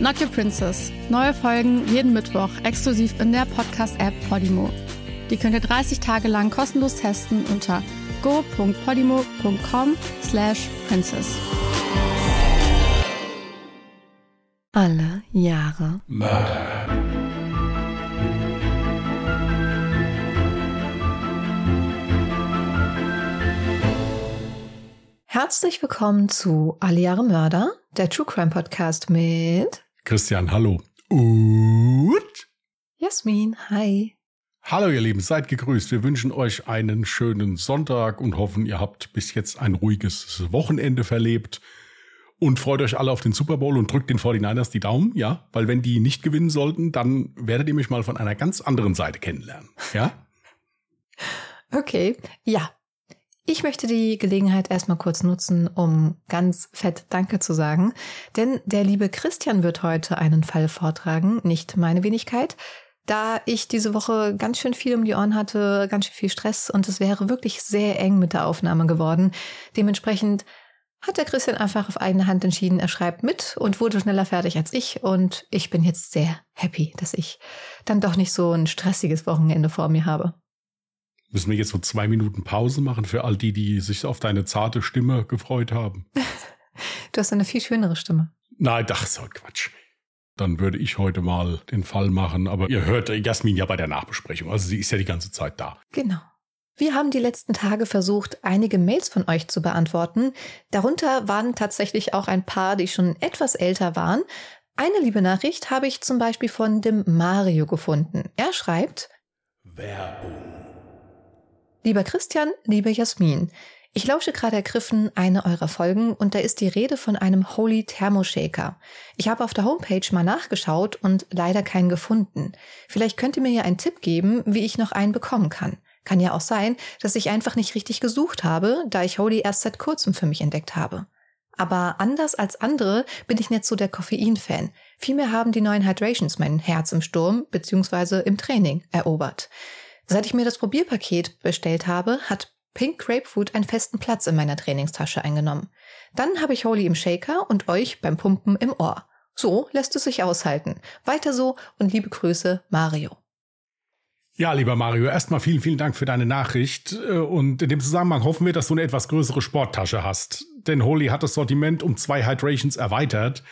Not Your Princess. Neue Folgen jeden Mittwoch exklusiv in der Podcast-App Podimo. Die könnt ihr 30 Tage lang kostenlos testen unter go.podimo.com slash princess. Alle Jahre. Murder. Herzlich willkommen zu Alle Jahre Mörder, der True Crime Podcast mit Christian, hallo. Und Jasmin. Hi. hallo ihr Lieben, seid gegrüßt. Wir wünschen euch einen schönen Sonntag und hoffen, ihr habt bis jetzt ein ruhiges Wochenende verlebt. Und freut euch alle auf den Super Bowl und drückt den 49ers die Daumen, ja? Weil wenn die nicht gewinnen sollten, dann werdet ihr mich mal von einer ganz anderen Seite kennenlernen, ja? Okay, ja. Ich möchte die Gelegenheit erstmal kurz nutzen, um ganz fett Danke zu sagen. Denn der liebe Christian wird heute einen Fall vortragen, nicht meine Wenigkeit. Da ich diese Woche ganz schön viel um die Ohren hatte, ganz schön viel Stress und es wäre wirklich sehr eng mit der Aufnahme geworden. Dementsprechend hat der Christian einfach auf eigene Hand entschieden, er schreibt mit und wurde schneller fertig als ich. Und ich bin jetzt sehr happy, dass ich dann doch nicht so ein stressiges Wochenende vor mir habe. Müssen wir jetzt so zwei Minuten Pause machen für all die, die sich auf deine zarte Stimme gefreut haben? Du hast eine viel schönere Stimme. Nein, ach so Quatsch. Dann würde ich heute mal den Fall machen, aber ihr hört Jasmin ja bei der Nachbesprechung, also sie ist ja die ganze Zeit da. Genau. Wir haben die letzten Tage versucht, einige Mails von euch zu beantworten. Darunter waren tatsächlich auch ein paar, die schon etwas älter waren. Eine liebe Nachricht habe ich zum Beispiel von dem Mario gefunden. Er schreibt, Werbung. Lieber Christian, liebe Jasmin, ich lausche gerade ergriffen eine eurer Folgen und da ist die Rede von einem Holy Thermoshaker. Ich habe auf der Homepage mal nachgeschaut und leider keinen gefunden. Vielleicht könnt ihr mir ja einen Tipp geben, wie ich noch einen bekommen kann. Kann ja auch sein, dass ich einfach nicht richtig gesucht habe, da ich Holy erst seit kurzem für mich entdeckt habe. Aber anders als andere bin ich nicht so der Koffein-Fan. Vielmehr haben die neuen Hydrations mein Herz im Sturm bzw. im Training erobert. Seit ich mir das Probierpaket bestellt habe, hat Pink Grapefruit einen festen Platz in meiner Trainingstasche eingenommen. Dann habe ich Holy im Shaker und euch beim Pumpen im Ohr. So lässt es sich aushalten. Weiter so und liebe Grüße, Mario. Ja, lieber Mario, erstmal vielen, vielen Dank für deine Nachricht. Äh, Und in dem Zusammenhang hoffen wir, dass du eine etwas größere Sporttasche hast. Denn Holy hat das Sortiment um zwei Hydrations erweitert.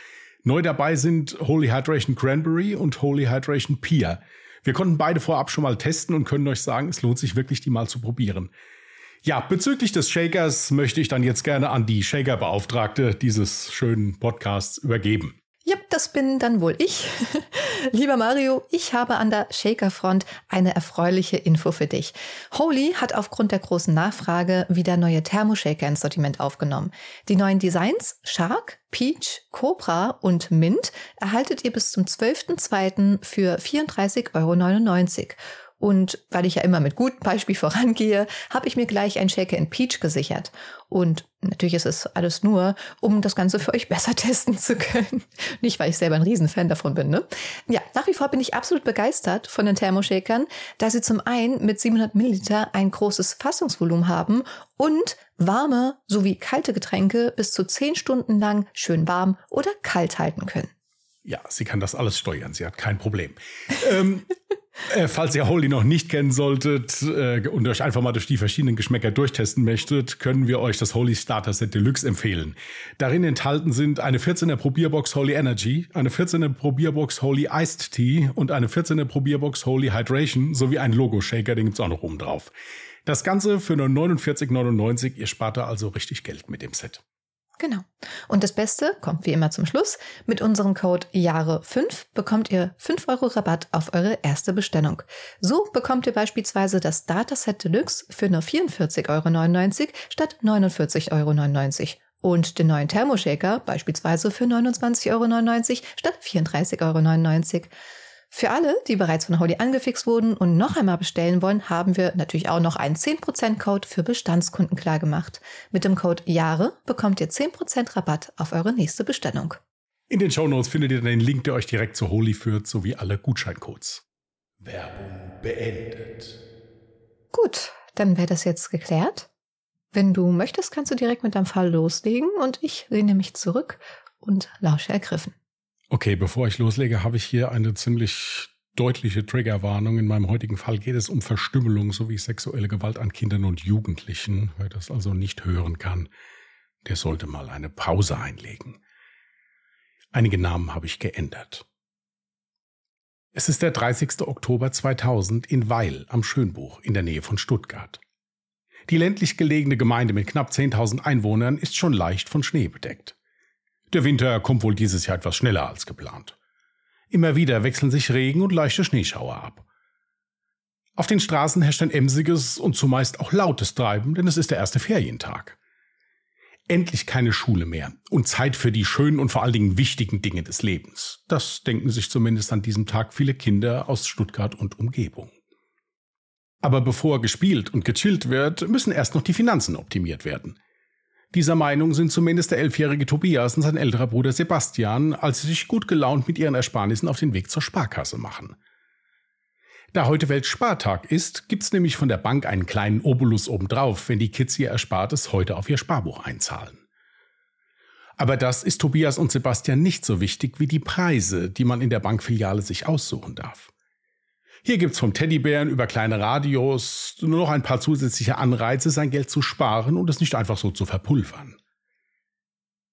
Neu dabei sind Holy Hydration Cranberry und Holy Hydration Pear. Wir konnten beide vorab schon mal testen und können euch sagen, es lohnt sich wirklich, die mal zu probieren. Ja, bezüglich des Shakers möchte ich dann jetzt gerne an die Shaker-Beauftragte dieses schönen Podcasts übergeben. Ja, das bin dann wohl ich. Lieber Mario, ich habe an der Shaker-Front eine erfreuliche Info für dich. Holy hat aufgrund der großen Nachfrage wieder neue Thermoshaker ins Sortiment aufgenommen. Die neuen Designs Shark, Peach, Cobra und Mint erhaltet ihr bis zum 12.02. für 34,99 Euro. Und weil ich ja immer mit gutem Beispiel vorangehe, habe ich mir gleich ein Shaker in Peach gesichert. Und natürlich ist es alles nur, um das Ganze für euch besser testen zu können. Nicht, weil ich selber ein Riesenfan davon bin, ne? Ja, nach wie vor bin ich absolut begeistert von den Thermoshakern, da sie zum einen mit 700 Milliliter ein großes Fassungsvolumen haben und warme sowie kalte Getränke bis zu 10 Stunden lang schön warm oder kalt halten können. Ja, sie kann das alles steuern. Sie hat kein Problem. ähm, äh, falls ihr Holy noch nicht kennen solltet äh, und euch einfach mal durch die verschiedenen Geschmäcker durchtesten möchtet, können wir euch das Holy Starter Set Deluxe empfehlen. Darin enthalten sind eine 14er Probierbox Holy Energy, eine 14er Probierbox Holy Iced Tea und eine 14er Probierbox Holy Hydration sowie ein Logo-Shaker, den gibt's auch noch oben drauf. Das Ganze für nur 49,99. Ihr spart da also richtig Geld mit dem Set. Genau. Und das Beste kommt wie immer zum Schluss. Mit unserem Code Jahre5 bekommt ihr 5 Euro Rabatt auf eure erste Bestellung. So bekommt ihr beispielsweise das Dataset Deluxe für nur 44,99 Euro statt 49,99 Euro. Und den neuen Thermoshaker beispielsweise für 29,99 Euro statt 34,99 Euro. Für alle, die bereits von Holly angefixt wurden und noch einmal bestellen wollen, haben wir natürlich auch noch einen 10%-Code für Bestandskunden klargemacht. Mit dem Code JAHRE bekommt ihr 10% Rabatt auf eure nächste Bestellung. In den Shownotes findet ihr den Link, der euch direkt zu Holy führt, sowie alle Gutscheincodes. Werbung beendet. Gut, dann wäre das jetzt geklärt. Wenn du möchtest, kannst du direkt mit deinem Fall loslegen und ich lehne mich zurück und lausche ergriffen. Okay, bevor ich loslege, habe ich hier eine ziemlich deutliche Triggerwarnung. In meinem heutigen Fall geht es um Verstümmelung sowie sexuelle Gewalt an Kindern und Jugendlichen. Wer das also nicht hören kann, der sollte mal eine Pause einlegen. Einige Namen habe ich geändert. Es ist der 30. Oktober 2000 in Weil am Schönbuch in der Nähe von Stuttgart. Die ländlich gelegene Gemeinde mit knapp 10.000 Einwohnern ist schon leicht von Schnee bedeckt. Der Winter kommt wohl dieses Jahr etwas schneller als geplant. Immer wieder wechseln sich Regen und leichte Schneeschauer ab. Auf den Straßen herrscht ein emsiges und zumeist auch lautes Treiben, denn es ist der erste Ferientag. Endlich keine Schule mehr und Zeit für die schönen und vor allen Dingen wichtigen Dinge des Lebens. Das denken sich zumindest an diesem Tag viele Kinder aus Stuttgart und Umgebung. Aber bevor gespielt und gechillt wird, müssen erst noch die Finanzen optimiert werden. Dieser Meinung sind zumindest der elfjährige Tobias und sein älterer Bruder Sebastian, als sie sich gut gelaunt mit ihren Ersparnissen auf den Weg zur Sparkasse machen. Da heute Weltspartag ist, gibt's nämlich von der Bank einen kleinen Obolus obendrauf, wenn die Kids ihr Erspartes heute auf ihr Sparbuch einzahlen. Aber das ist Tobias und Sebastian nicht so wichtig wie die Preise, die man in der Bankfiliale sich aussuchen darf. Hier gibt's vom Teddybären über kleine Radios nur noch ein paar zusätzliche Anreize, sein Geld zu sparen und es nicht einfach so zu verpulvern.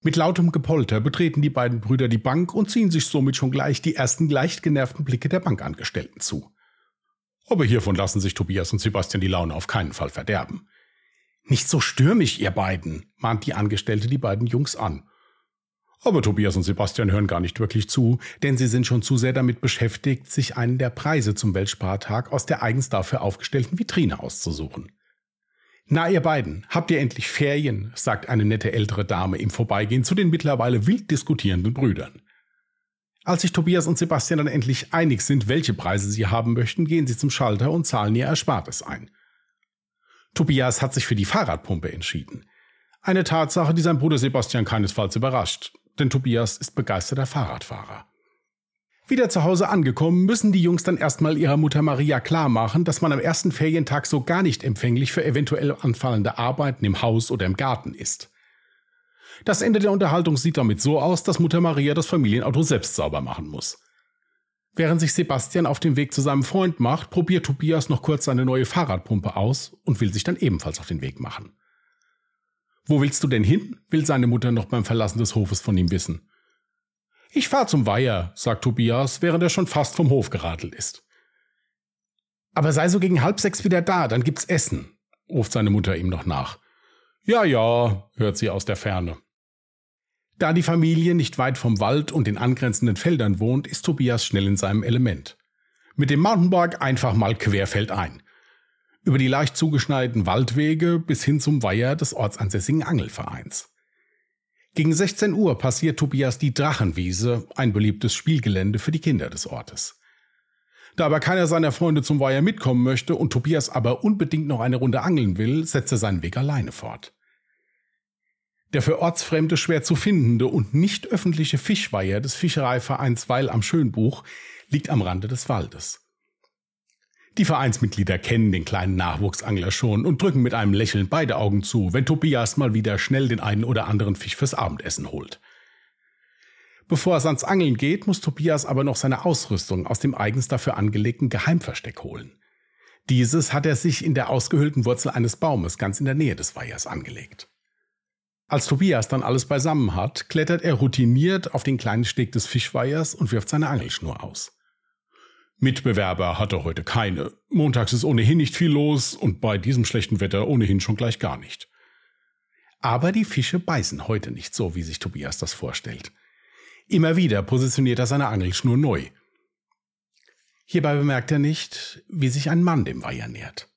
Mit lautem Gepolter betreten die beiden Brüder die Bank und ziehen sich somit schon gleich die ersten leicht genervten Blicke der Bankangestellten zu. Aber hiervon lassen sich Tobias und Sebastian die Laune auf keinen Fall verderben. Nicht so stürmisch, ihr beiden, mahnt die Angestellte die beiden Jungs an. Aber Tobias und Sebastian hören gar nicht wirklich zu, denn sie sind schon zu sehr damit beschäftigt, sich einen der Preise zum Weltspartag aus der eigens dafür aufgestellten Vitrine auszusuchen. Na, ihr beiden, habt ihr endlich Ferien? sagt eine nette ältere Dame im Vorbeigehen zu den mittlerweile wild diskutierenden Brüdern. Als sich Tobias und Sebastian dann endlich einig sind, welche Preise sie haben möchten, gehen sie zum Schalter und zahlen ihr Erspartes ein. Tobias hat sich für die Fahrradpumpe entschieden. Eine Tatsache, die sein Bruder Sebastian keinesfalls überrascht denn Tobias ist begeisterter Fahrradfahrer. Wieder zu Hause angekommen, müssen die Jungs dann erstmal ihrer Mutter Maria klarmachen, dass man am ersten Ferientag so gar nicht empfänglich für eventuell anfallende Arbeiten im Haus oder im Garten ist. Das Ende der Unterhaltung sieht damit so aus, dass Mutter Maria das Familienauto selbst sauber machen muss. Während sich Sebastian auf den Weg zu seinem Freund macht, probiert Tobias noch kurz seine neue Fahrradpumpe aus und will sich dann ebenfalls auf den Weg machen. Wo willst du denn hin? will seine Mutter noch beim Verlassen des Hofes von ihm wissen. Ich fahr zum Weiher, sagt Tobias, während er schon fast vom Hof geradelt ist. Aber sei so gegen halb sechs wieder da, dann gibt's Essen, ruft seine Mutter ihm noch nach. Ja, ja, hört sie aus der Ferne. Da die Familie nicht weit vom Wald und den angrenzenden Feldern wohnt, ist Tobias schnell in seinem Element. Mit dem Mountainbike einfach mal querfeldein über die leicht zugeschneiten Waldwege bis hin zum Weiher des ortsansässigen Angelvereins. Gegen 16 Uhr passiert Tobias die Drachenwiese, ein beliebtes Spielgelände für die Kinder des Ortes. Da aber keiner seiner Freunde zum Weiher mitkommen möchte und Tobias aber unbedingt noch eine Runde angeln will, setzt er seinen Weg alleine fort. Der für Ortsfremde schwer zu findende und nicht öffentliche Fischweiher des Fischereivereins Weil am Schönbuch liegt am Rande des Waldes. Die Vereinsmitglieder kennen den kleinen Nachwuchsangler schon und drücken mit einem Lächeln beide Augen zu, wenn Tobias mal wieder schnell den einen oder anderen Fisch fürs Abendessen holt. Bevor es ans Angeln geht, muss Tobias aber noch seine Ausrüstung aus dem eigens dafür angelegten Geheimversteck holen. Dieses hat er sich in der ausgehöhlten Wurzel eines Baumes ganz in der Nähe des Weihers angelegt. Als Tobias dann alles beisammen hat, klettert er routiniert auf den kleinen Steg des Fischweihers und wirft seine Angelschnur aus. Mitbewerber hat er heute keine. Montags ist ohnehin nicht viel los und bei diesem schlechten Wetter ohnehin schon gleich gar nicht. Aber die Fische beißen heute nicht so, wie sich Tobias das vorstellt. Immer wieder positioniert er seine Angelschnur neu. Hierbei bemerkt er nicht, wie sich ein Mann dem Weiher nähert.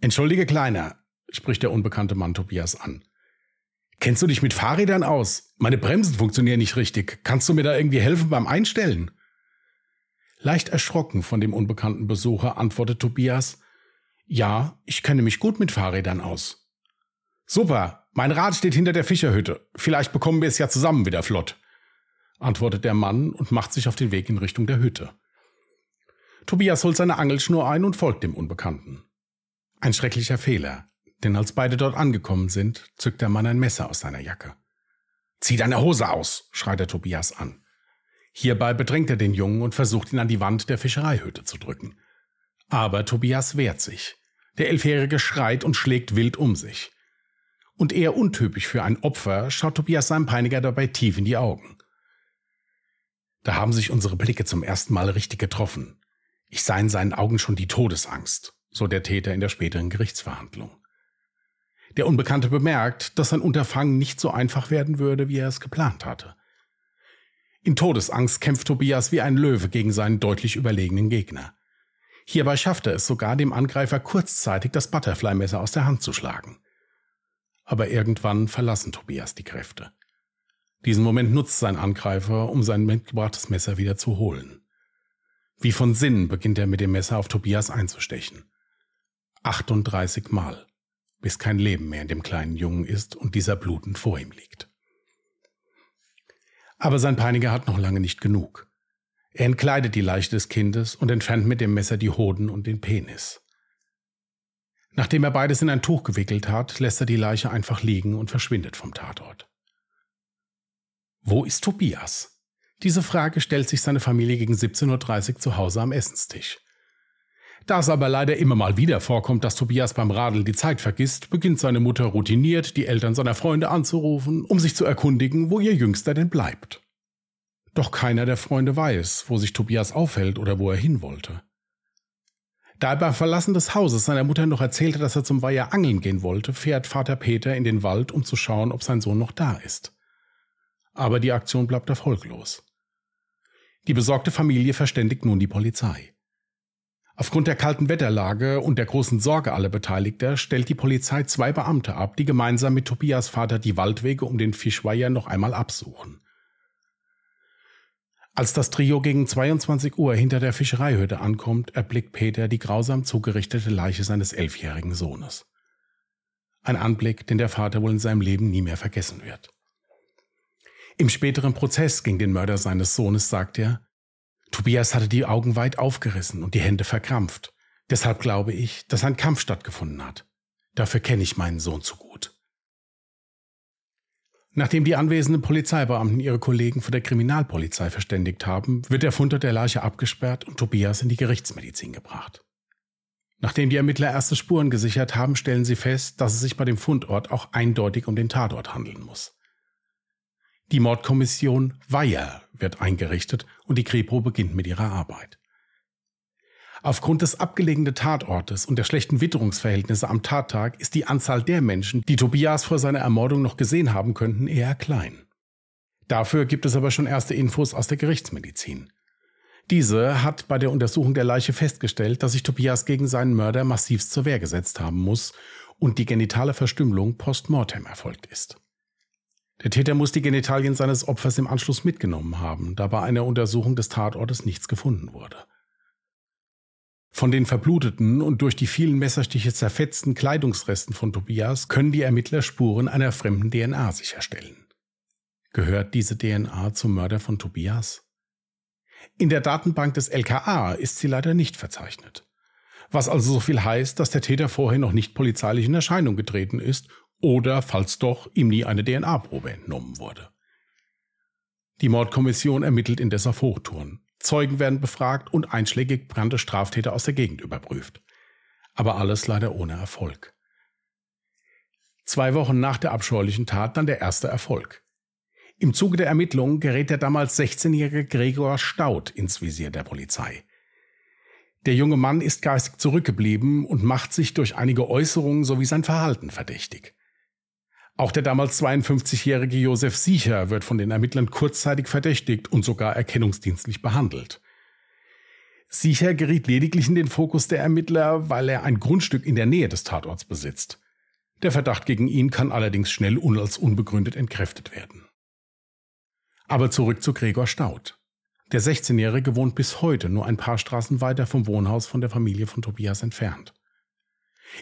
Entschuldige, Kleiner, spricht der unbekannte Mann Tobias an. Kennst du dich mit Fahrrädern aus? Meine Bremsen funktionieren nicht richtig. Kannst du mir da irgendwie helfen beim Einstellen? Leicht erschrocken von dem unbekannten Besucher antwortet Tobias, ja, ich kenne mich gut mit Fahrrädern aus. Super, mein Rad steht hinter der Fischerhütte. Vielleicht bekommen wir es ja zusammen wieder flott, antwortet der Mann und macht sich auf den Weg in Richtung der Hütte. Tobias holt seine Angelschnur ein und folgt dem Unbekannten. Ein schrecklicher Fehler, denn als beide dort angekommen sind, zückt der Mann ein Messer aus seiner Jacke. Zieh deine Hose aus, schreit er Tobias an. Hierbei bedrängt er den Jungen und versucht ihn an die Wand der Fischereihütte zu drücken. Aber Tobias wehrt sich. Der Elfjährige schreit und schlägt wild um sich. Und eher untypisch für ein Opfer schaut Tobias seinem Peiniger dabei tief in die Augen. Da haben sich unsere Blicke zum ersten Mal richtig getroffen. Ich sah in seinen Augen schon die Todesangst, so der Täter in der späteren Gerichtsverhandlung. Der Unbekannte bemerkt, dass sein Unterfangen nicht so einfach werden würde, wie er es geplant hatte. In Todesangst kämpft Tobias wie ein Löwe gegen seinen deutlich überlegenen Gegner. Hierbei schafft er es sogar, dem Angreifer kurzzeitig das Butterfly-Messer aus der Hand zu schlagen. Aber irgendwann verlassen Tobias die Kräfte. Diesen Moment nutzt sein Angreifer, um sein mitgebrachtes Messer wieder zu holen. Wie von Sinn beginnt er mit dem Messer auf Tobias einzustechen. 38 Mal, bis kein Leben mehr in dem kleinen Jungen ist und dieser blutend vor ihm liegt. Aber sein Peiniger hat noch lange nicht genug. Er entkleidet die Leiche des Kindes und entfernt mit dem Messer die Hoden und den Penis. Nachdem er beides in ein Tuch gewickelt hat, lässt er die Leiche einfach liegen und verschwindet vom Tatort. Wo ist Tobias? Diese Frage stellt sich seine Familie gegen 17.30 Uhr zu Hause am Essenstisch. Da es aber leider immer mal wieder vorkommt, dass Tobias beim Radeln die Zeit vergisst, beginnt seine Mutter routiniert, die Eltern seiner Freunde anzurufen, um sich zu erkundigen, wo ihr Jüngster denn bleibt. Doch keiner der Freunde weiß, wo sich Tobias aufhält oder wo er hin wollte. Da er beim Verlassen des Hauses seiner Mutter noch erzählte, dass er zum Weiher angeln gehen wollte, fährt Vater Peter in den Wald, um zu schauen, ob sein Sohn noch da ist. Aber die Aktion bleibt erfolglos. Die besorgte Familie verständigt nun die Polizei. Aufgrund der kalten Wetterlage und der großen Sorge aller Beteiligter stellt die Polizei zwei Beamte ab, die gemeinsam mit Tobias Vater die Waldwege um den Fischweiher noch einmal absuchen. Als das Trio gegen 22 Uhr hinter der Fischereihütte ankommt, erblickt Peter die grausam zugerichtete Leiche seines elfjährigen Sohnes. Ein Anblick, den der Vater wohl in seinem Leben nie mehr vergessen wird. Im späteren Prozess gegen den Mörder seines Sohnes sagt er, Tobias hatte die Augen weit aufgerissen und die Hände verkrampft. Deshalb glaube ich, dass ein Kampf stattgefunden hat. Dafür kenne ich meinen Sohn zu gut. Nachdem die anwesenden Polizeibeamten ihre Kollegen von der Kriminalpolizei verständigt haben, wird der Fundort der Leiche abgesperrt und Tobias in die Gerichtsmedizin gebracht. Nachdem die Ermittler erste Spuren gesichert haben, stellen sie fest, dass es sich bei dem Fundort auch eindeutig um den Tatort handeln muss. Die Mordkommission Weiher wird eingerichtet und die Kripo beginnt mit ihrer Arbeit. Aufgrund des abgelegenen Tatortes und der schlechten Witterungsverhältnisse am Tattag ist die Anzahl der Menschen, die Tobias vor seiner Ermordung noch gesehen haben könnten, eher klein. Dafür gibt es aber schon erste Infos aus der Gerichtsmedizin. Diese hat bei der Untersuchung der Leiche festgestellt, dass sich Tobias gegen seinen Mörder massivst zur Wehr gesetzt haben muss und die genitale Verstümmelung postmortem erfolgt ist. Der Täter muss die Genitalien seines Opfers im Anschluss mitgenommen haben, da bei einer Untersuchung des Tatortes nichts gefunden wurde. Von den verbluteten und durch die vielen Messerstiche zerfetzten Kleidungsresten von Tobias können die Ermittler Spuren einer fremden DNA sicherstellen. Gehört diese DNA zum Mörder von Tobias? In der Datenbank des LKA ist sie leider nicht verzeichnet. Was also so viel heißt, dass der Täter vorher noch nicht polizeilich in Erscheinung getreten ist oder, falls doch, ihm nie eine DNA-Probe entnommen wurde. Die Mordkommission ermittelt indes auf Hochtouren. Zeugen werden befragt und einschlägig brannte Straftäter aus der Gegend überprüft. Aber alles leider ohne Erfolg. Zwei Wochen nach der abscheulichen Tat dann der erste Erfolg. Im Zuge der Ermittlungen gerät der damals 16-jährige Gregor Staud ins Visier der Polizei. Der junge Mann ist geistig zurückgeblieben und macht sich durch einige Äußerungen sowie sein Verhalten verdächtig. Auch der damals 52-jährige Josef Siecher wird von den Ermittlern kurzzeitig verdächtigt und sogar erkennungsdienstlich behandelt. Siecher geriet lediglich in den Fokus der Ermittler, weil er ein Grundstück in der Nähe des Tatorts besitzt. Der Verdacht gegen ihn kann allerdings schnell und als unbegründet entkräftet werden. Aber zurück zu Gregor Staud. Der 16-Jährige wohnt bis heute nur ein paar Straßen weiter vom Wohnhaus von der Familie von Tobias entfernt.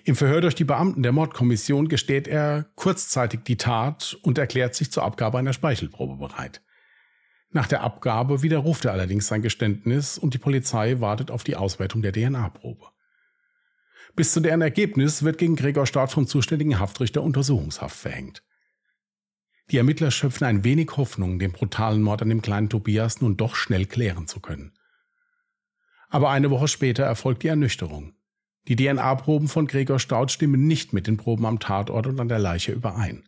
Im Verhör durch die Beamten der Mordkommission gesteht er kurzzeitig die Tat und erklärt sich zur Abgabe einer Speichelprobe bereit. Nach der Abgabe widerruft er allerdings sein Geständnis und die Polizei wartet auf die Auswertung der DNA-Probe. Bis zu deren Ergebnis wird gegen Gregor Staat vom zuständigen Haftrichter Untersuchungshaft verhängt. Die Ermittler schöpfen ein wenig Hoffnung, den brutalen Mord an dem kleinen Tobias nun doch schnell klären zu können. Aber eine Woche später erfolgt die Ernüchterung. Die DNA-Proben von Gregor Staud stimmen nicht mit den Proben am Tatort und an der Leiche überein.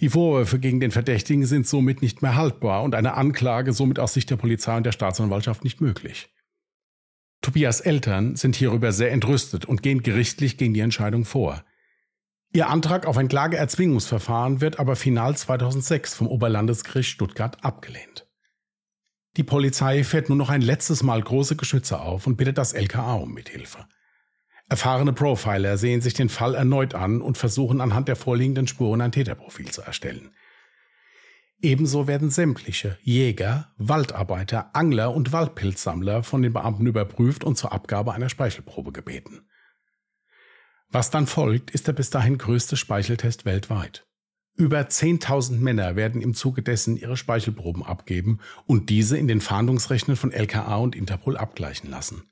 Die Vorwürfe gegen den Verdächtigen sind somit nicht mehr haltbar und eine Anklage somit aus Sicht der Polizei und der Staatsanwaltschaft nicht möglich. Tobias Eltern sind hierüber sehr entrüstet und gehen gerichtlich gegen die Entscheidung vor. Ihr Antrag auf ein Klageerzwingungsverfahren wird aber final 2006 vom Oberlandesgericht Stuttgart abgelehnt. Die Polizei fährt nur noch ein letztes Mal große Geschütze auf und bittet das LKA um Mithilfe. Erfahrene Profiler sehen sich den Fall erneut an und versuchen anhand der vorliegenden Spuren ein Täterprofil zu erstellen. Ebenso werden sämtliche Jäger, Waldarbeiter, Angler und Waldpilzsammler von den Beamten überprüft und zur Abgabe einer Speichelprobe gebeten. Was dann folgt, ist der bis dahin größte Speicheltest weltweit. Über 10.000 Männer werden im Zuge dessen ihre Speichelproben abgeben und diese in den Fahndungsrechnen von LKA und Interpol abgleichen lassen.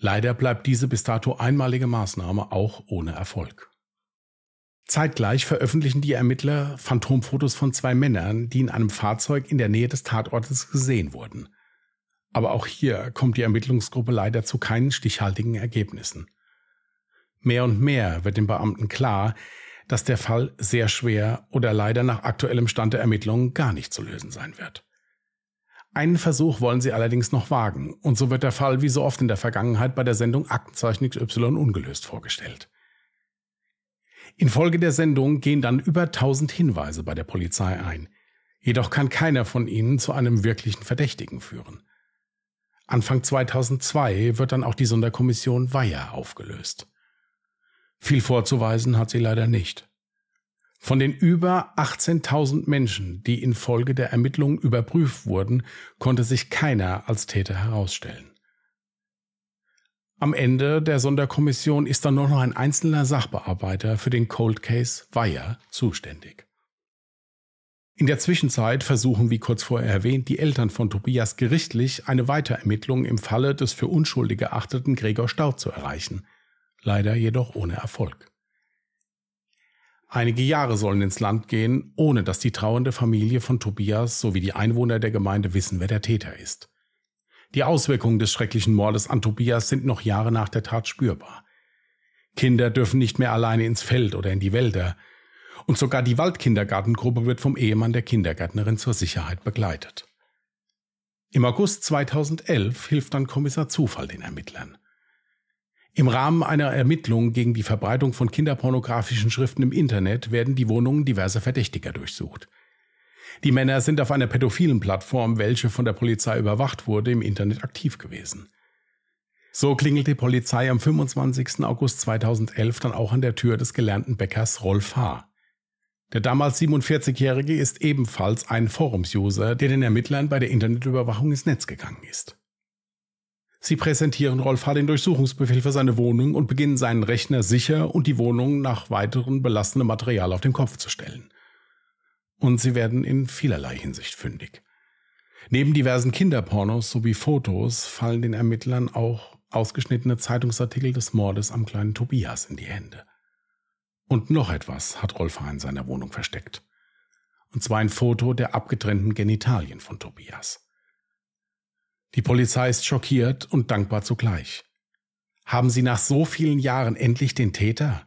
Leider bleibt diese bis dato einmalige Maßnahme auch ohne Erfolg. Zeitgleich veröffentlichen die Ermittler Phantomfotos von zwei Männern, die in einem Fahrzeug in der Nähe des Tatortes gesehen wurden. Aber auch hier kommt die Ermittlungsgruppe leider zu keinen stichhaltigen Ergebnissen. Mehr und mehr wird den Beamten klar, dass der Fall sehr schwer oder leider nach aktuellem Stand der Ermittlungen gar nicht zu lösen sein wird. Einen Versuch wollen sie allerdings noch wagen, und so wird der Fall wie so oft in der Vergangenheit bei der Sendung Aktenzeichen XY ungelöst vorgestellt. Infolge der Sendung gehen dann über 1000 Hinweise bei der Polizei ein, jedoch kann keiner von ihnen zu einem wirklichen Verdächtigen führen. Anfang 2002 wird dann auch die Sonderkommission Weiher aufgelöst. Viel vorzuweisen hat sie leider nicht. Von den über 18.000 Menschen, die infolge der Ermittlungen überprüft wurden, konnte sich keiner als Täter herausstellen. Am Ende der Sonderkommission ist dann nur noch ein einzelner Sachbearbeiter für den Cold Case Weyer zuständig. In der Zwischenzeit versuchen, wie kurz vorher erwähnt, die Eltern von Tobias gerichtlich eine Weiterermittlung im Falle des für unschuldig erachteten Gregor Staud zu erreichen – leider jedoch ohne Erfolg. Einige Jahre sollen ins Land gehen, ohne dass die trauernde Familie von Tobias sowie die Einwohner der Gemeinde wissen, wer der Täter ist. Die Auswirkungen des schrecklichen Mordes an Tobias sind noch Jahre nach der Tat spürbar. Kinder dürfen nicht mehr alleine ins Feld oder in die Wälder, und sogar die Waldkindergartengruppe wird vom Ehemann der Kindergärtnerin zur Sicherheit begleitet. Im August 2011 hilft dann Kommissar Zufall den Ermittlern. Im Rahmen einer Ermittlung gegen die Verbreitung von kinderpornografischen Schriften im Internet werden die Wohnungen diverser Verdächtiger durchsucht. Die Männer sind auf einer pädophilen Plattform, welche von der Polizei überwacht wurde, im Internet aktiv gewesen. So klingelt die Polizei am 25. August 2011 dann auch an der Tür des gelernten Bäckers Rolf H. Der damals 47-Jährige ist ebenfalls ein Forumsuser, der den Ermittlern bei der Internetüberwachung ins Netz gegangen ist. Sie präsentieren Rolf H. den Durchsuchungsbefehl für seine Wohnung und beginnen seinen Rechner sicher und die Wohnung nach weiteren belastendem Material auf den Kopf zu stellen. Und sie werden in vielerlei Hinsicht fündig. Neben diversen Kinderpornos sowie Fotos fallen den Ermittlern auch ausgeschnittene Zeitungsartikel des Mordes am kleinen Tobias in die Hände. Und noch etwas hat Rolf H. in seiner Wohnung versteckt. Und zwar ein Foto der abgetrennten Genitalien von Tobias. Die Polizei ist schockiert und dankbar zugleich. Haben sie nach so vielen Jahren endlich den Täter?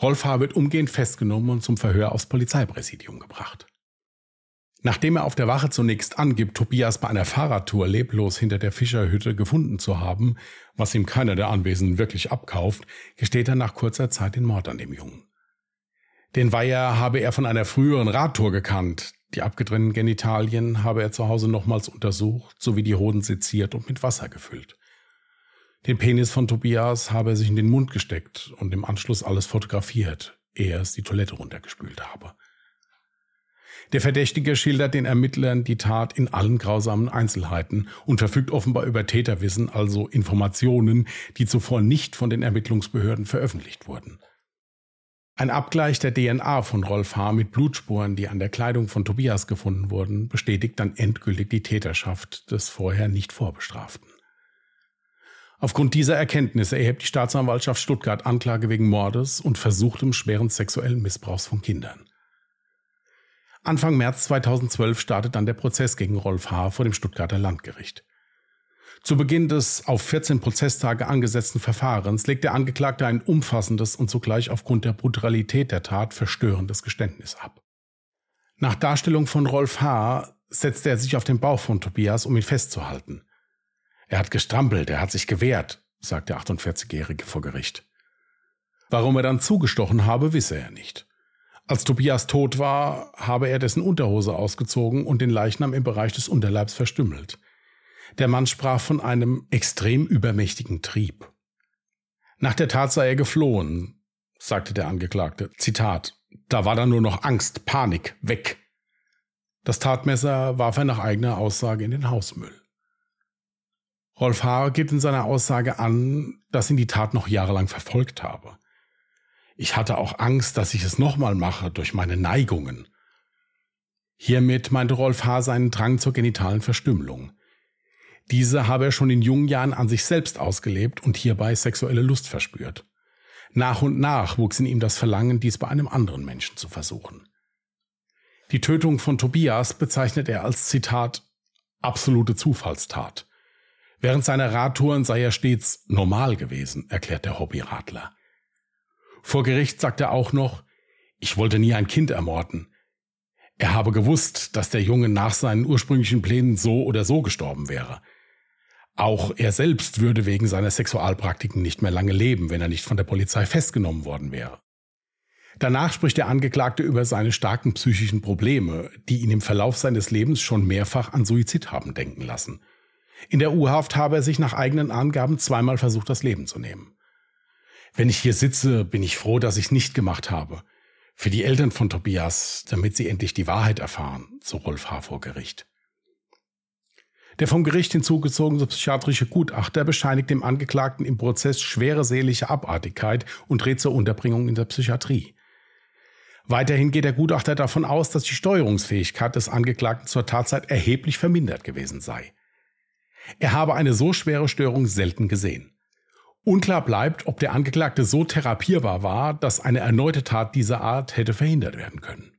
Rolf H. wird umgehend festgenommen und zum Verhör aufs Polizeipräsidium gebracht. Nachdem er auf der Wache zunächst angibt, Tobias bei einer Fahrradtour leblos hinter der Fischerhütte gefunden zu haben, was ihm keiner der Anwesenden wirklich abkauft, gesteht er nach kurzer Zeit den Mord an dem Jungen. Den Weiher habe er von einer früheren Radtour gekannt, die abgetrennten Genitalien habe er zu Hause nochmals untersucht, sowie die Hoden seziert und mit Wasser gefüllt. Den Penis von Tobias habe er sich in den Mund gesteckt und im Anschluss alles fotografiert, ehe er es die Toilette runtergespült habe. Der Verdächtige schildert den Ermittlern die Tat in allen grausamen Einzelheiten und verfügt offenbar über Täterwissen, also Informationen, die zuvor nicht von den Ermittlungsbehörden veröffentlicht wurden. Ein Abgleich der DNA von Rolf H. mit Blutspuren, die an der Kleidung von Tobias gefunden wurden, bestätigt dann endgültig die Täterschaft des vorher nicht Vorbestraften. Aufgrund dieser Erkenntnisse erhebt die Staatsanwaltschaft Stuttgart Anklage wegen Mordes und versuchtem schweren sexuellen Missbrauchs von Kindern. Anfang März 2012 startet dann der Prozess gegen Rolf H. vor dem Stuttgarter Landgericht. Zu Beginn des auf 14 Prozesstage angesetzten Verfahrens legt der Angeklagte ein umfassendes und zugleich aufgrund der Brutalität der Tat verstörendes Geständnis ab. Nach Darstellung von Rolf H. setzte er sich auf den Bauch von Tobias, um ihn festzuhalten. Er hat gestrampelt, er hat sich gewehrt, sagt der 48-Jährige vor Gericht. Warum er dann zugestochen habe, wisse er nicht. Als Tobias tot war, habe er dessen Unterhose ausgezogen und den Leichnam im Bereich des Unterleibs verstümmelt. Der Mann sprach von einem extrem übermächtigen Trieb. Nach der Tat sei er geflohen, sagte der Angeklagte. Zitat. Da war dann nur noch Angst, Panik, weg. Das Tatmesser warf er nach eigener Aussage in den Hausmüll. Rolf H. gibt in seiner Aussage an, dass ihn die Tat noch jahrelang verfolgt habe. Ich hatte auch Angst, dass ich es nochmal mache durch meine Neigungen. Hiermit meinte Rolf H. seinen Drang zur genitalen Verstümmelung. Diese habe er schon in jungen Jahren an sich selbst ausgelebt und hierbei sexuelle Lust verspürt. Nach und nach wuchs in ihm das Verlangen, dies bei einem anderen Menschen zu versuchen. Die Tötung von Tobias bezeichnet er als Zitat absolute Zufallstat. Während seiner Radtouren sei er stets normal gewesen, erklärt der Hobbyradler. Vor Gericht sagt er auch noch, ich wollte nie ein Kind ermorden. Er habe gewusst, dass der Junge nach seinen ursprünglichen Plänen so oder so gestorben wäre. Auch er selbst würde wegen seiner Sexualpraktiken nicht mehr lange leben, wenn er nicht von der Polizei festgenommen worden wäre. Danach spricht der Angeklagte über seine starken psychischen Probleme, die ihn im Verlauf seines Lebens schon mehrfach an Suizid haben denken lassen. In der U-Haft habe er sich nach eigenen Angaben zweimal versucht, das Leben zu nehmen. Wenn ich hier sitze, bin ich froh, dass ich es nicht gemacht habe. Für die Eltern von Tobias, damit sie endlich die Wahrheit erfahren, so Rolf H. vor Gericht. Der vom Gericht hinzugezogene psychiatrische Gutachter bescheinigt dem Angeklagten im Prozess schwere seelische Abartigkeit und rät zur Unterbringung in der Psychiatrie. Weiterhin geht der Gutachter davon aus, dass die Steuerungsfähigkeit des Angeklagten zur Tatzeit erheblich vermindert gewesen sei. Er habe eine so schwere Störung selten gesehen. Unklar bleibt, ob der Angeklagte so therapierbar war, dass eine erneute Tat dieser Art hätte verhindert werden können.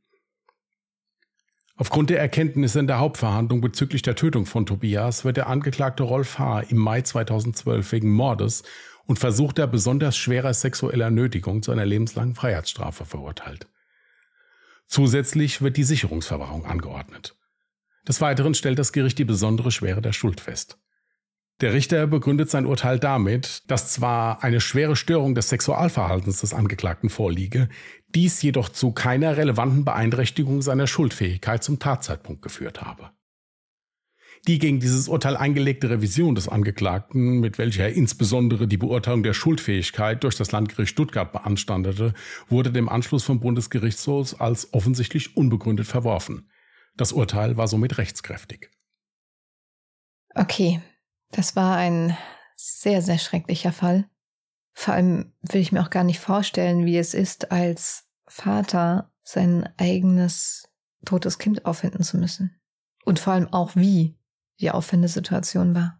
Aufgrund der Erkenntnisse in der Hauptverhandlung bezüglich der Tötung von Tobias wird der Angeklagte Rolf H. im Mai 2012 wegen Mordes und versuchter besonders schwerer sexueller Nötigung zu einer lebenslangen Freiheitsstrafe verurteilt. Zusätzlich wird die Sicherungsverwahrung angeordnet. Des Weiteren stellt das Gericht die besondere Schwere der Schuld fest. Der Richter begründet sein Urteil damit, dass zwar eine schwere Störung des Sexualverhaltens des Angeklagten vorliege, dies jedoch zu keiner relevanten Beeinträchtigung seiner Schuldfähigkeit zum Tatzeitpunkt geführt habe. Die gegen dieses Urteil eingelegte Revision des Angeklagten, mit welcher er insbesondere die Beurteilung der Schuldfähigkeit durch das Landgericht Stuttgart beanstandete, wurde dem Anschluss vom Bundesgerichtshof als offensichtlich unbegründet verworfen. Das Urteil war somit rechtskräftig. Okay, das war ein sehr, sehr schrecklicher Fall. Vor allem will ich mir auch gar nicht vorstellen, wie es ist, als Vater sein eigenes totes Kind auffinden zu müssen. Und vor allem auch, wie die auffindende Situation war.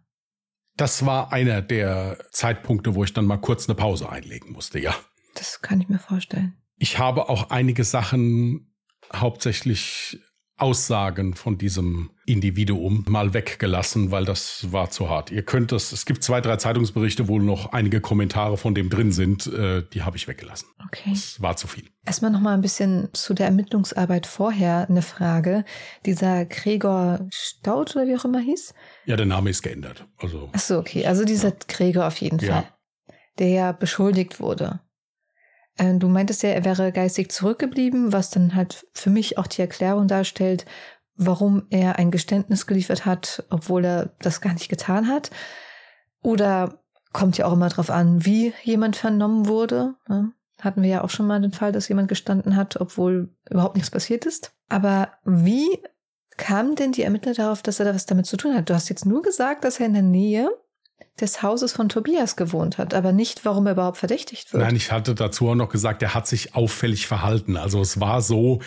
Das war einer der Zeitpunkte, wo ich dann mal kurz eine Pause einlegen musste, ja. Das kann ich mir vorstellen. Ich habe auch einige Sachen hauptsächlich Aussagen von diesem Individuum mal weggelassen, weil das war zu hart. Ihr könnt das, es gibt zwei, drei Zeitungsberichte, wo noch einige Kommentare von dem drin sind, äh, die habe ich weggelassen. Okay. Das war zu viel. Erstmal noch mal ein bisschen zu der Ermittlungsarbeit vorher eine Frage. Dieser Gregor Staud oder wie auch immer hieß? Ja, der Name ist geändert. Also. Ach so, okay. Also dieser ja. Gregor auf jeden Fall, ja. der ja beschuldigt wurde. Äh, du meintest ja, er wäre geistig zurückgeblieben, was dann halt für mich auch die Erklärung darstellt, warum er ein Geständnis geliefert hat, obwohl er das gar nicht getan hat. Oder kommt ja auch immer darauf an, wie jemand vernommen wurde. Ne? Hatten wir ja auch schon mal den Fall, dass jemand gestanden hat, obwohl überhaupt nichts passiert ist. Aber wie kamen denn die Ermittler darauf, dass er da was damit zu tun hat? Du hast jetzt nur gesagt, dass er in der Nähe des Hauses von Tobias gewohnt hat, aber nicht, warum er überhaupt verdächtigt wird. Nein, ich hatte dazu auch noch gesagt, er hat sich auffällig verhalten. Also es war so,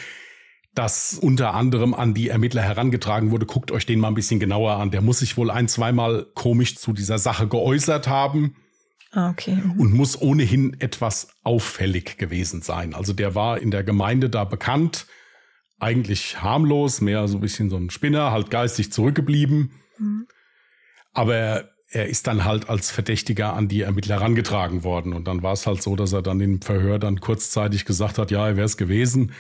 dass unter anderem an die Ermittler herangetragen wurde, guckt euch den mal ein bisschen genauer an. Der muss sich wohl ein, zweimal komisch zu dieser Sache geäußert haben. Ah, okay. Und muss ohnehin etwas auffällig gewesen sein. Also der war in der Gemeinde da bekannt, eigentlich harmlos, mehr so ein bisschen so ein Spinner, halt geistig zurückgeblieben. Mhm. Aber er ist dann halt als Verdächtiger an die Ermittler herangetragen worden. Und dann war es halt so, dass er dann im Verhör dann kurzzeitig gesagt hat, ja, er wäre es gewesen.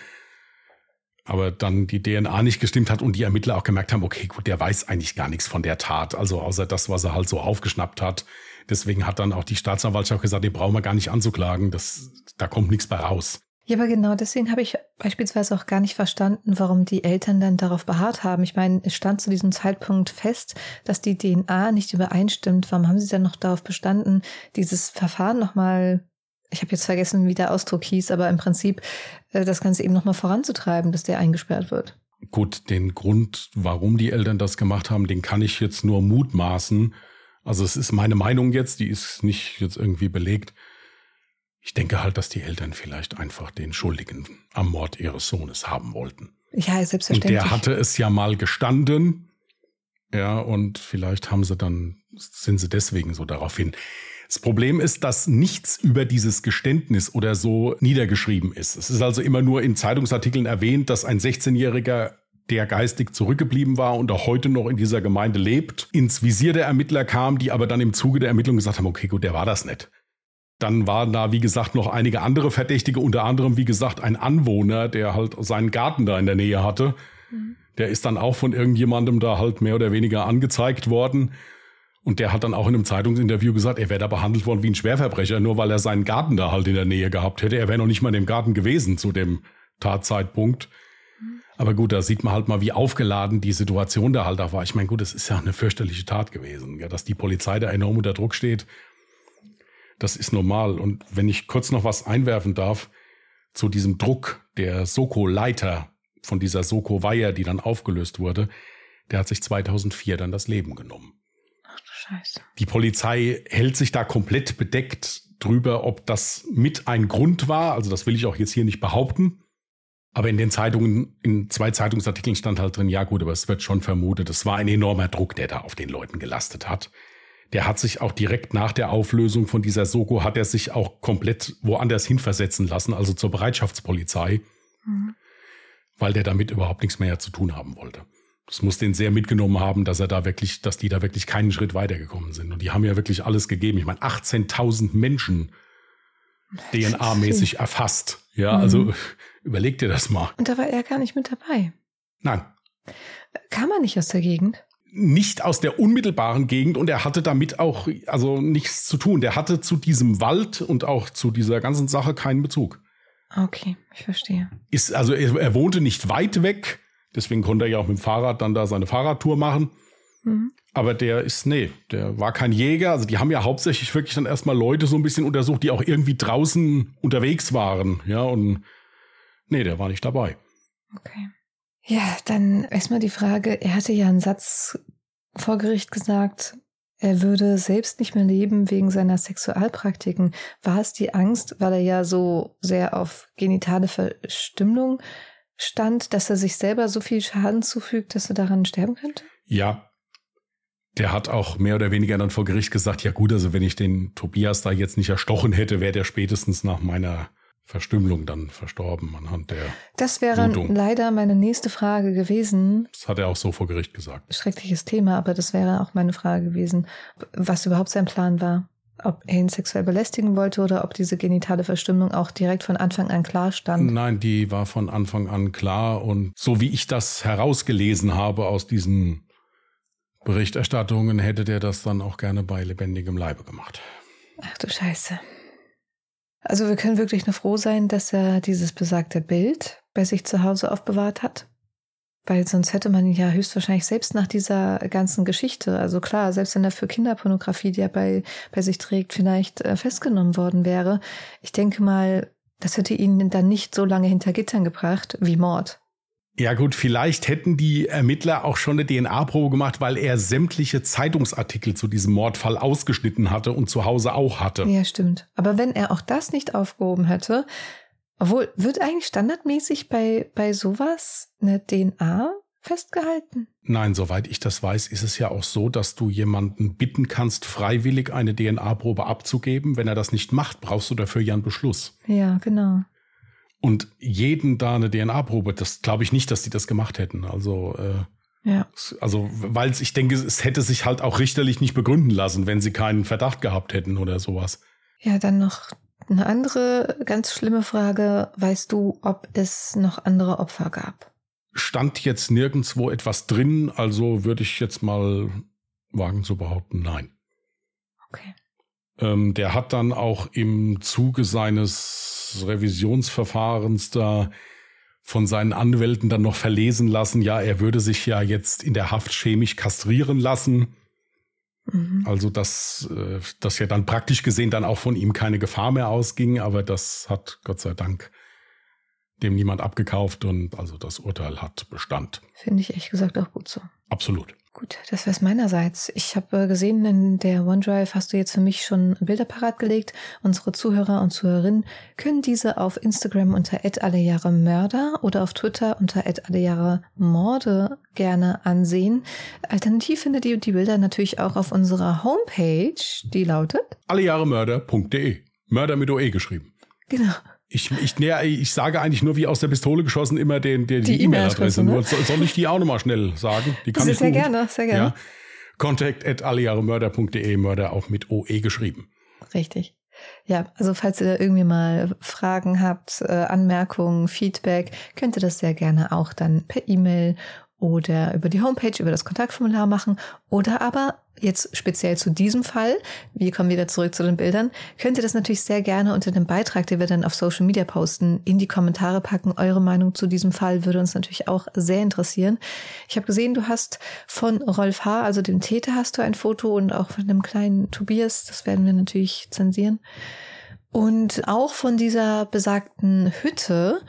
Aber dann die DNA nicht gestimmt hat und die Ermittler auch gemerkt haben, okay, gut, der weiß eigentlich gar nichts von der Tat. Also außer das, was er halt so aufgeschnappt hat. Deswegen hat dann auch die Staatsanwaltschaft gesagt, den brauchen wir gar nicht anzuklagen. Das, da kommt nichts bei raus. Ja, aber genau deswegen habe ich beispielsweise auch gar nicht verstanden, warum die Eltern dann darauf beharrt haben. Ich meine, es stand zu diesem Zeitpunkt fest, dass die DNA nicht übereinstimmt. Warum haben sie dann noch darauf bestanden, dieses Verfahren nochmal, ich habe jetzt vergessen, wie der Ausdruck hieß, aber im Prinzip äh, das Ganze eben nochmal voranzutreiben, dass der eingesperrt wird? Gut, den Grund, warum die Eltern das gemacht haben, den kann ich jetzt nur mutmaßen. Also es ist meine Meinung jetzt, die ist nicht jetzt irgendwie belegt. Ich denke halt, dass die Eltern vielleicht einfach den Schuldigen am Mord ihres Sohnes haben wollten. Ja, selbstverständlich. Und der hatte es ja mal gestanden. Ja, und vielleicht haben sie dann, sind sie deswegen so darauf hin. Das Problem ist, dass nichts über dieses Geständnis oder so niedergeschrieben ist. Es ist also immer nur in Zeitungsartikeln erwähnt, dass ein 16-Jähriger, der geistig zurückgeblieben war und auch heute noch in dieser Gemeinde lebt, ins Visier der Ermittler kam, die aber dann im Zuge der Ermittlung gesagt haben, okay, gut, der war das nicht. Dann waren da, wie gesagt, noch einige andere Verdächtige, unter anderem, wie gesagt, ein Anwohner, der halt seinen Garten da in der Nähe hatte. Mhm. Der ist dann auch von irgendjemandem da halt mehr oder weniger angezeigt worden. Und der hat dann auch in einem Zeitungsinterview gesagt, er wäre da behandelt worden wie ein Schwerverbrecher, nur weil er seinen Garten da halt in der Nähe gehabt hätte. Er wäre noch nicht mal in dem Garten gewesen zu dem Tatzeitpunkt. Mhm. Aber gut, da sieht man halt mal, wie aufgeladen die Situation da halt auch war. Ich meine, gut, es ist ja eine fürchterliche Tat gewesen, ja, dass die Polizei da enorm unter Druck steht das ist normal. Und wenn ich kurz noch was einwerfen darf zu diesem Druck der Soko-Leiter von dieser Soko-Weiher, die dann aufgelöst wurde, der hat sich 2004 dann das Leben genommen. Ach du Scheiße. Die Polizei hält sich da komplett bedeckt drüber, ob das mit ein Grund war. Also das will ich auch jetzt hier nicht behaupten. Aber in den Zeitungen, in zwei Zeitungsartikeln stand halt drin, ja gut, aber es wird schon vermutet, es war ein enormer Druck, der da auf den Leuten gelastet hat der hat sich auch direkt nach der Auflösung von dieser Soko, hat er sich auch komplett woanders hinversetzen lassen, also zur Bereitschaftspolizei, mhm. weil der damit überhaupt nichts mehr zu tun haben wollte. Das muss den sehr mitgenommen haben, dass er da wirklich, dass die da wirklich keinen Schritt weitergekommen sind. Und die haben ja wirklich alles gegeben. Ich meine, 18.000 Menschen DNA-mäßig erfasst. Ja, mhm. also überleg dir das mal. Und da war er gar nicht mit dabei. Nein. Kam er nicht aus der Gegend? Nicht aus der unmittelbaren Gegend und er hatte damit auch also nichts zu tun. Der hatte zu diesem Wald und auch zu dieser ganzen Sache keinen Bezug. Okay, ich verstehe. Ist also er, er wohnte nicht weit weg, deswegen konnte er ja auch mit dem Fahrrad dann da seine Fahrradtour machen. Mhm. Aber der ist, nee, der war kein Jäger. Also die haben ja hauptsächlich wirklich dann erstmal Leute so ein bisschen untersucht, die auch irgendwie draußen unterwegs waren. Ja, und nee, der war nicht dabei. Okay. Ja, dann erstmal die Frage, er hatte ja einen Satz vor Gericht gesagt, er würde selbst nicht mehr leben wegen seiner Sexualpraktiken. War es die Angst, weil er ja so sehr auf genitale Verstümmelung stand, dass er sich selber so viel Schaden zufügt, dass er daran sterben könnte? Ja. Der hat auch mehr oder weniger dann vor Gericht gesagt, ja gut, also wenn ich den Tobias da jetzt nicht erstochen hätte, wäre der spätestens nach meiner Verstümmelung dann verstorben anhand der. Das wäre Blutung. leider meine nächste Frage gewesen. Das hat er auch so vor Gericht gesagt. Schreckliches Thema, aber das wäre auch meine Frage gewesen, was überhaupt sein Plan war. Ob er ihn sexuell belästigen wollte oder ob diese genitale Verstümmelung auch direkt von Anfang an klar stand. Nein, die war von Anfang an klar und so wie ich das herausgelesen habe aus diesen Berichterstattungen, hätte der das dann auch gerne bei lebendigem Leibe gemacht. Ach du Scheiße. Also wir können wirklich nur froh sein, dass er dieses besagte Bild bei sich zu Hause aufbewahrt hat. Weil sonst hätte man ja höchstwahrscheinlich selbst nach dieser ganzen Geschichte, also klar, selbst wenn er für Kinderpornografie, die er bei, bei sich trägt, vielleicht äh, festgenommen worden wäre, ich denke mal, das hätte ihn dann nicht so lange hinter Gittern gebracht wie Mord. Ja gut, vielleicht hätten die Ermittler auch schon eine DNA-Probe gemacht, weil er sämtliche Zeitungsartikel zu diesem Mordfall ausgeschnitten hatte und zu Hause auch hatte. Ja, stimmt. Aber wenn er auch das nicht aufgehoben hätte, obwohl, wird eigentlich standardmäßig bei, bei sowas eine DNA festgehalten? Nein, soweit ich das weiß, ist es ja auch so, dass du jemanden bitten kannst, freiwillig eine DNA-Probe abzugeben. Wenn er das nicht macht, brauchst du dafür ja einen Beschluss. Ja, genau. Und jeden da eine DNA-Probe, das glaube ich nicht, dass die das gemacht hätten. Also, äh, Ja. also, weil ich denke, es hätte sich halt auch richterlich nicht begründen lassen, wenn sie keinen Verdacht gehabt hätten oder sowas. Ja, dann noch eine andere ganz schlimme Frage. Weißt du, ob es noch andere Opfer gab? Stand jetzt nirgendwo etwas drin, also würde ich jetzt mal wagen zu behaupten, nein. Okay. Ähm, der hat dann auch im Zuge seines Revisionsverfahrens da von seinen Anwälten dann noch verlesen lassen, ja, er würde sich ja jetzt in der Haft chemisch kastrieren lassen. Mhm. Also dass, äh, dass ja dann praktisch gesehen dann auch von ihm keine Gefahr mehr ausging, aber das hat Gott sei Dank dem niemand abgekauft und also das Urteil hat Bestand. Finde ich ehrlich gesagt auch gut so. Absolut. Gut, das wär's meinerseits. Ich habe äh, gesehen, in der OneDrive hast du jetzt für mich schon Bilder parat gelegt. Unsere Zuhörer und Zuhörerinnen können diese auf Instagram unter Mörder oder auf Twitter unter Morde gerne ansehen. Alternativ findet ihr die Bilder natürlich auch auf unserer Homepage, die lautet. Allejahremörder.de. Mörder mit OE geschrieben. Genau. Ich, ich, nee, ich sage eigentlich nur wie aus der Pistole geschossen immer den, den, die Die E-Mail-Adresse. E-Mail-Adresse, ne? Soll ich die auch nochmal schnell sagen? Die kann Sehr, ich sehr gut. gerne, sehr gerne. Ja. Contact at allejahremörder.de, Mörder auch mit OE geschrieben. Richtig. Ja, also falls ihr da irgendwie mal Fragen habt, äh, Anmerkungen, Feedback, könnt ihr das sehr gerne auch dann per E-Mail oder über die Homepage, über das Kontaktformular machen. Oder aber jetzt speziell zu diesem Fall, wir kommen wieder zurück zu den Bildern, könnt ihr das natürlich sehr gerne unter dem Beitrag, den wir dann auf Social Media posten, in die Kommentare packen. Eure Meinung zu diesem Fall würde uns natürlich auch sehr interessieren. Ich habe gesehen, du hast von Rolf H., also dem Täter, hast du ein Foto und auch von dem kleinen Tobias. Das werden wir natürlich zensieren. Und auch von dieser besagten Hütte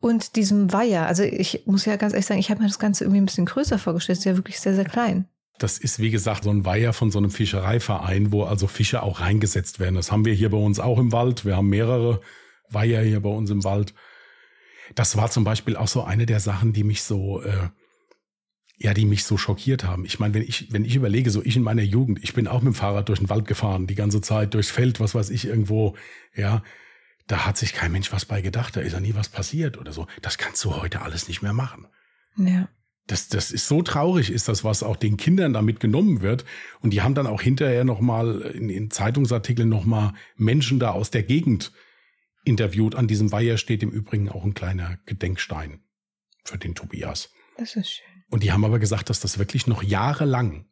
und diesem Weiher. Also ich muss ja ganz ehrlich sagen, ich habe mir das Ganze irgendwie ein bisschen größer vorgestellt. Es ist ja wirklich sehr, sehr klein. Das ist, wie gesagt, so ein Weiher von so einem Fischereiverein, wo also Fische auch reingesetzt werden. Das haben wir hier bei uns auch im Wald. Wir haben mehrere Weiher hier bei uns im Wald. Das war zum Beispiel auch so eine der Sachen, die mich so, äh, ja, die mich so schockiert haben. Ich meine, wenn ich, wenn ich überlege, so ich in meiner Jugend, ich bin auch mit dem Fahrrad durch den Wald gefahren, die ganze Zeit durchs Feld, was weiß ich, irgendwo, ja, da hat sich kein Mensch was bei gedacht, da ist ja nie was passiert oder so. Das kannst du heute alles nicht mehr machen. Ja. Das, das ist so traurig, ist das, was auch den Kindern damit genommen wird. Und die haben dann auch hinterher nochmal in, in Zeitungsartikeln nochmal Menschen da aus der Gegend interviewt. An diesem Weiher steht im Übrigen auch ein kleiner Gedenkstein für den Tobias. Das ist schön. Und die haben aber gesagt, dass das wirklich noch jahrelang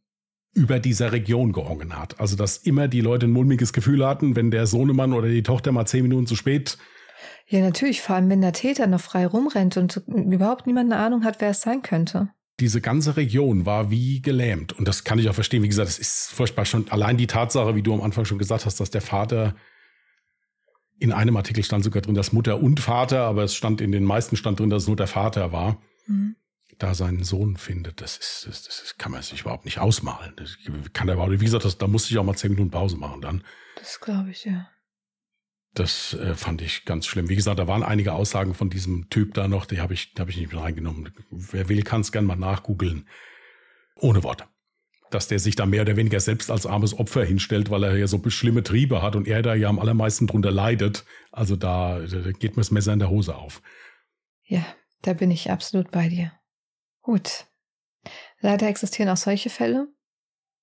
über dieser Region gehongen hat. Also, dass immer die Leute ein mulmiges Gefühl hatten, wenn der Sohnemann oder die Tochter mal zehn Minuten zu spät Ja, natürlich, vor allem wenn der Täter noch frei rumrennt und überhaupt niemand eine Ahnung hat, wer es sein könnte. diese ganze Region war wie gelähmt. Und das kann ich auch verstehen. Wie gesagt, es ist furchtbar schon allein die Tatsache, wie du am Anfang schon gesagt hast, dass der Vater in einem Artikel stand sogar drin, dass Mutter und Vater, aber es stand in den meisten stand drin, dass es nur der Vater war, Mhm. Da seinen Sohn findet. Das ist, das, das kann man sich überhaupt nicht ausmalen. Das kann er überhaupt, wie gesagt, das, da musste ich auch mal zehn Minuten Pause machen dann. Das glaube ich, ja. Das äh, fand ich ganz schlimm. Wie gesagt, da waren einige Aussagen von diesem Typ da noch, die habe ich, die hab ich nicht mit reingenommen. Wer will, kann es gerne mal nachgoogeln. Ohne Worte. Dass der sich da mehr oder weniger selbst als armes Opfer hinstellt, weil er ja so schlimme Triebe hat und er da ja am allermeisten drunter leidet. Also da, da geht mir das Messer in der Hose auf. Ja, da bin ich absolut bei dir. Gut. Leider existieren auch solche Fälle.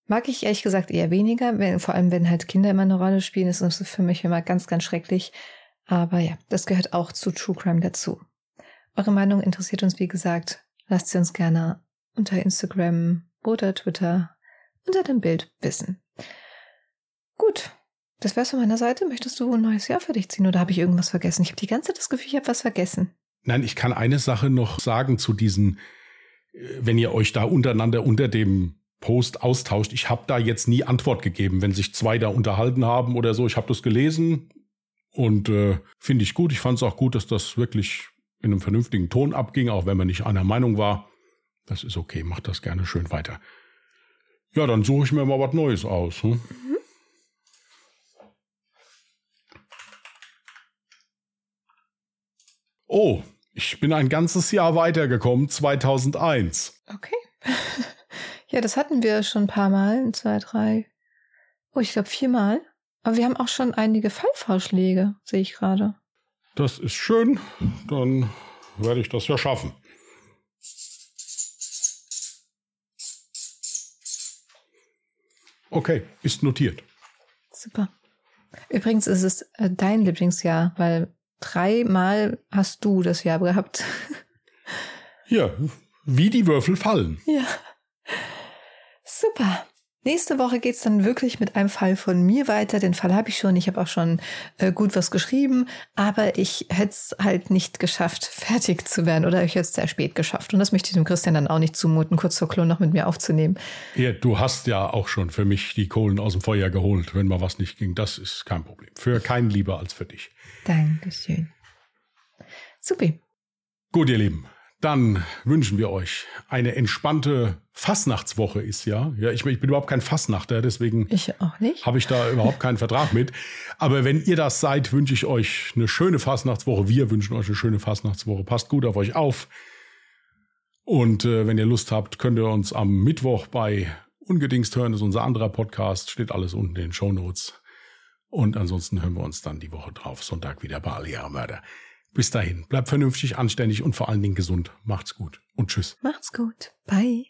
Mag ich ehrlich gesagt eher weniger, wenn, vor allem wenn halt Kinder immer eine Rolle spielen, ist das für mich immer ganz, ganz schrecklich. Aber ja, das gehört auch zu True Crime dazu. Eure Meinung interessiert uns, wie gesagt. Lasst sie uns gerne unter Instagram oder Twitter unter dem Bild wissen. Gut, das wär's von meiner Seite. Möchtest du ein neues Jahr für dich ziehen oder habe ich irgendwas vergessen? Ich habe die ganze Zeit das Gefühl, ich habe was vergessen. Nein, ich kann eine Sache noch sagen zu diesen, wenn ihr euch da untereinander unter dem Post austauscht. Ich habe da jetzt nie Antwort gegeben, wenn sich zwei da unterhalten haben oder so. Ich habe das gelesen und äh, finde ich gut. Ich fand es auch gut, dass das wirklich in einem vernünftigen Ton abging, auch wenn man nicht einer Meinung war. Das ist okay, macht das gerne schön weiter. Ja, dann suche ich mir mal was Neues aus. Hm? Mhm. Oh, ich bin ein ganzes Jahr weitergekommen, 2001. Okay. ja, das hatten wir schon ein paar Mal, zwei, drei, oh, ich glaube viermal. Aber wir haben auch schon einige Fallvorschläge, sehe ich gerade. Das ist schön, dann werde ich das ja schaffen. Okay, ist notiert. Super. Übrigens ist es äh, dein Lieblingsjahr, weil dreimal hast du das Jahr gehabt. Ja, wie die Würfel fallen. Ja. Super. Nächste Woche geht's dann wirklich mit einem Fall von mir weiter. Den Fall habe ich schon. Ich habe auch schon äh, gut was geschrieben, aber ich hätte es halt nicht geschafft, fertig zu werden oder ich hätte es sehr spät geschafft. Und das möchte ich dem Christian dann auch nicht zumuten, kurz vor Klon noch mit mir aufzunehmen. Ja, du hast ja auch schon für mich die Kohlen aus dem Feuer geholt, wenn mal was nicht ging. Das ist kein Problem. Für keinen lieber als für dich. Dankeschön. Supi. Gut, ihr Lieben dann wünschen wir euch eine entspannte Fastnachtswoche ist ja. Ja, ich, ich bin überhaupt kein Fastnachter, deswegen ich auch nicht. habe ich da überhaupt keinen Vertrag mit. Aber wenn ihr das seid, wünsche ich euch eine schöne Fastnachtswoche. Wir wünschen euch eine schöne Fastnachtswoche. Passt gut auf euch auf. Und äh, wenn ihr Lust habt, könnt ihr uns am Mittwoch bei Ungedingst hören. Das ist unser anderer Podcast. Steht alles unten in den Show Notes. Und ansonsten hören wir uns dann die Woche drauf, Sonntag wieder bei Alle Mörder. Bis dahin, bleibt vernünftig, anständig und vor allen Dingen gesund. Macht's gut und tschüss. Macht's gut. Bye.